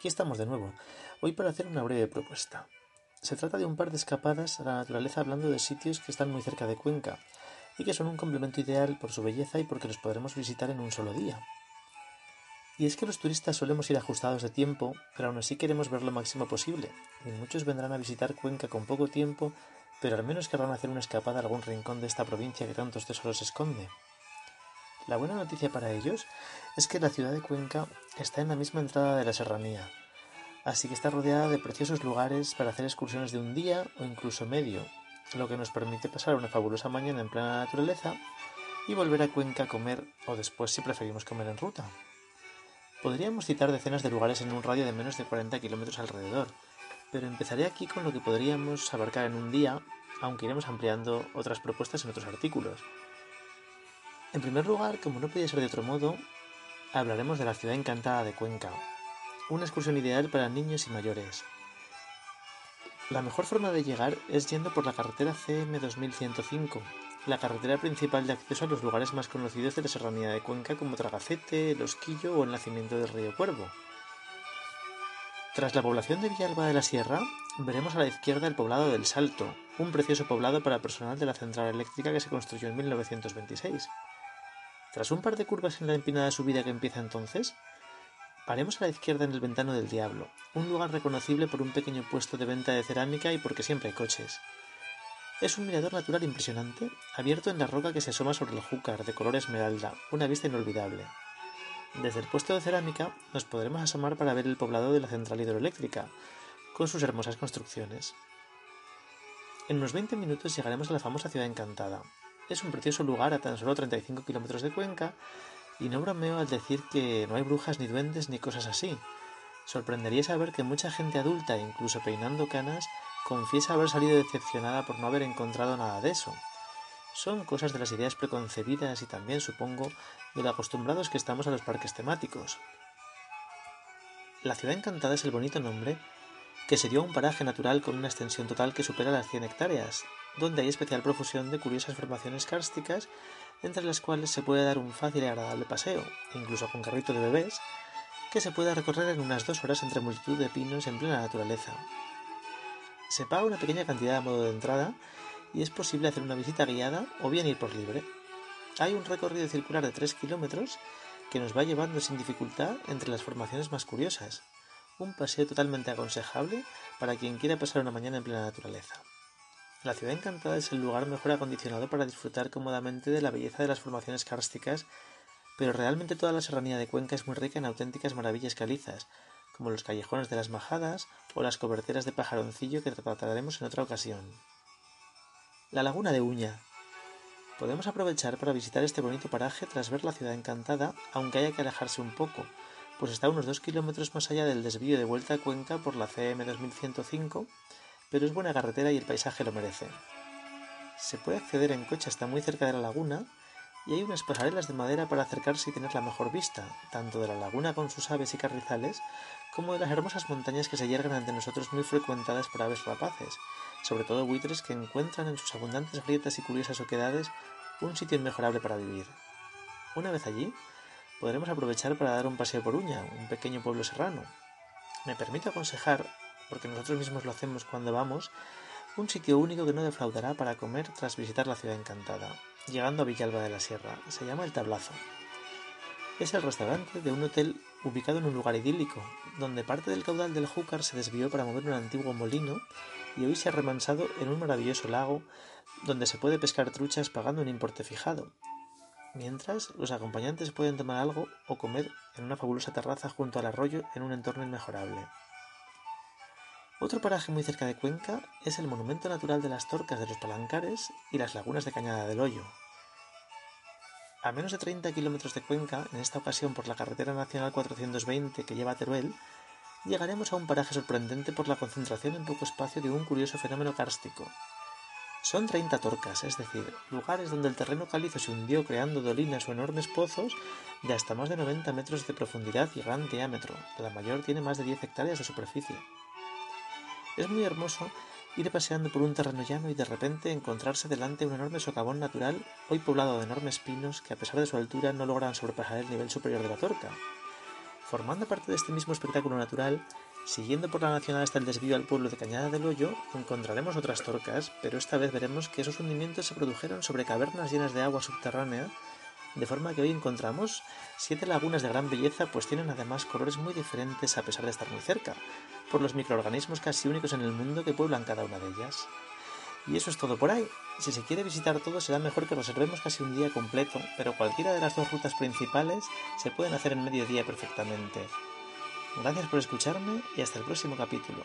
Aquí estamos de nuevo, hoy para hacer una breve propuesta. Se trata de un par de escapadas a la naturaleza hablando de sitios que están muy cerca de Cuenca y que son un complemento ideal por su belleza y porque los podremos visitar en un solo día. Y es que los turistas solemos ir ajustados de tiempo, pero aún así queremos ver lo máximo posible, y muchos vendrán a visitar Cuenca con poco tiempo, pero al menos querrán hacer una escapada a algún rincón de esta provincia que tantos tesoros esconde. La buena noticia para ellos es que la ciudad de Cuenca está en la misma entrada de la serranía, así que está rodeada de preciosos lugares para hacer excursiones de un día o incluso medio, lo que nos permite pasar una fabulosa mañana en plena naturaleza y volver a Cuenca a comer o después si preferimos comer en ruta. Podríamos citar decenas de lugares en un radio de menos de 40 kilómetros alrededor, pero empezaré aquí con lo que podríamos abarcar en un día, aunque iremos ampliando otras propuestas en otros artículos. En primer lugar, como no podía ser de otro modo, hablaremos de la ciudad encantada de Cuenca, una excursión ideal para niños y mayores. La mejor forma de llegar es yendo por la carretera CM 2105, la carretera principal de acceso a los lugares más conocidos de la serranía de Cuenca como Tragacete, El Osquillo o el nacimiento del río Cuervo. Tras la población de Villalba de la Sierra, veremos a la izquierda el poblado del Salto, un precioso poblado para personal de la central eléctrica que se construyó en 1926. Tras un par de curvas en la empinada subida que empieza entonces, paremos a la izquierda en el Ventano del Diablo, un lugar reconocible por un pequeño puesto de venta de cerámica y porque siempre hay coches. Es un mirador natural impresionante, abierto en la roca que se asoma sobre el Júcar, de color esmeralda, una vista inolvidable. Desde el puesto de cerámica nos podremos asomar para ver el poblado de la central hidroeléctrica, con sus hermosas construcciones. En unos 20 minutos llegaremos a la famosa ciudad encantada, es un precioso lugar a tan solo 35 kilómetros de Cuenca y no bromeo al decir que no hay brujas ni duendes ni cosas así. Sorprendería saber que mucha gente adulta, incluso peinando canas, confiesa haber salido decepcionada por no haber encontrado nada de eso. Son cosas de las ideas preconcebidas y también, supongo, de lo acostumbrados que estamos a los parques temáticos. La ciudad encantada es el bonito nombre que se dio a un paraje natural con una extensión total que supera las 100 hectáreas, donde hay especial profusión de curiosas formaciones kársticas, entre las cuales se puede dar un fácil y agradable paseo, incluso con carrito de bebés, que se puede recorrer en unas dos horas entre multitud de pinos en plena naturaleza. Se paga una pequeña cantidad a modo de entrada y es posible hacer una visita guiada o bien ir por libre. Hay un recorrido circular de 3 kilómetros que nos va llevando sin dificultad entre las formaciones más curiosas. Un paseo totalmente aconsejable para quien quiera pasar una mañana en plena naturaleza. La ciudad encantada es el lugar mejor acondicionado para disfrutar cómodamente de la belleza de las formaciones kársticas, pero realmente toda la serranía de Cuenca es muy rica en auténticas maravillas calizas, como los callejones de las majadas o las coberteras de pajaroncillo que trataremos en otra ocasión. La laguna de Uña. Podemos aprovechar para visitar este bonito paraje tras ver la ciudad encantada, aunque haya que alejarse un poco, pues está unos dos kilómetros más allá del desvío de vuelta a Cuenca por la CM 2105 pero es buena carretera y el paisaje lo merece. Se puede acceder en coche hasta muy cerca de la laguna y hay unas pasarelas de madera para acercarse y tener la mejor vista, tanto de la laguna con sus aves y carrizales, como de las hermosas montañas que se yergan ante nosotros muy frecuentadas por aves rapaces, sobre todo buitres que encuentran en sus abundantes grietas y curiosas oquedades un sitio inmejorable para vivir. Una vez allí, podremos aprovechar para dar un paseo por Uña, un pequeño pueblo serrano. Me permito aconsejar porque nosotros mismos lo hacemos cuando vamos, un sitio único que no defraudará para comer tras visitar la ciudad encantada, llegando a Villalba de la Sierra. Se llama El Tablazo. Es el restaurante de un hotel ubicado en un lugar idílico, donde parte del caudal del Júcar se desvió para mover un antiguo molino y hoy se ha remansado en un maravilloso lago donde se puede pescar truchas pagando un importe fijado. Mientras, los acompañantes pueden tomar algo o comer en una fabulosa terraza junto al arroyo en un entorno inmejorable. Otro paraje muy cerca de Cuenca es el Monumento Natural de las Torcas de los Palancares y las lagunas de Cañada del Hoyo. A menos de 30 kilómetros de Cuenca, en esta ocasión por la carretera nacional 420 que lleva a Teruel, llegaremos a un paraje sorprendente por la concentración en poco espacio de un curioso fenómeno kárstico. Son 30 torcas, es decir, lugares donde el terreno calizo se hundió creando dolinas o enormes pozos de hasta más de 90 metros de profundidad y gran diámetro. La mayor tiene más de 10 hectáreas de superficie. Es muy hermoso ir paseando por un terreno llano y de repente encontrarse delante un enorme socavón natural, hoy poblado de enormes pinos que a pesar de su altura no logran sobrepasar el nivel superior de la torca. Formando parte de este mismo espectáculo natural, Siguiendo por la nacional hasta el desvío al pueblo de Cañada del Hoyo, encontraremos otras torcas, pero esta vez veremos que esos hundimientos se produjeron sobre cavernas llenas de agua subterránea, de forma que hoy encontramos siete lagunas de gran belleza, pues tienen además colores muy diferentes a pesar de estar muy cerca, por los microorganismos casi únicos en el mundo que pueblan cada una de ellas. Y eso es todo por ahí. Si se quiere visitar todo será mejor que reservemos casi un día completo, pero cualquiera de las dos rutas principales se pueden hacer en medio día perfectamente. Gracias por escucharme y hasta el próximo capítulo.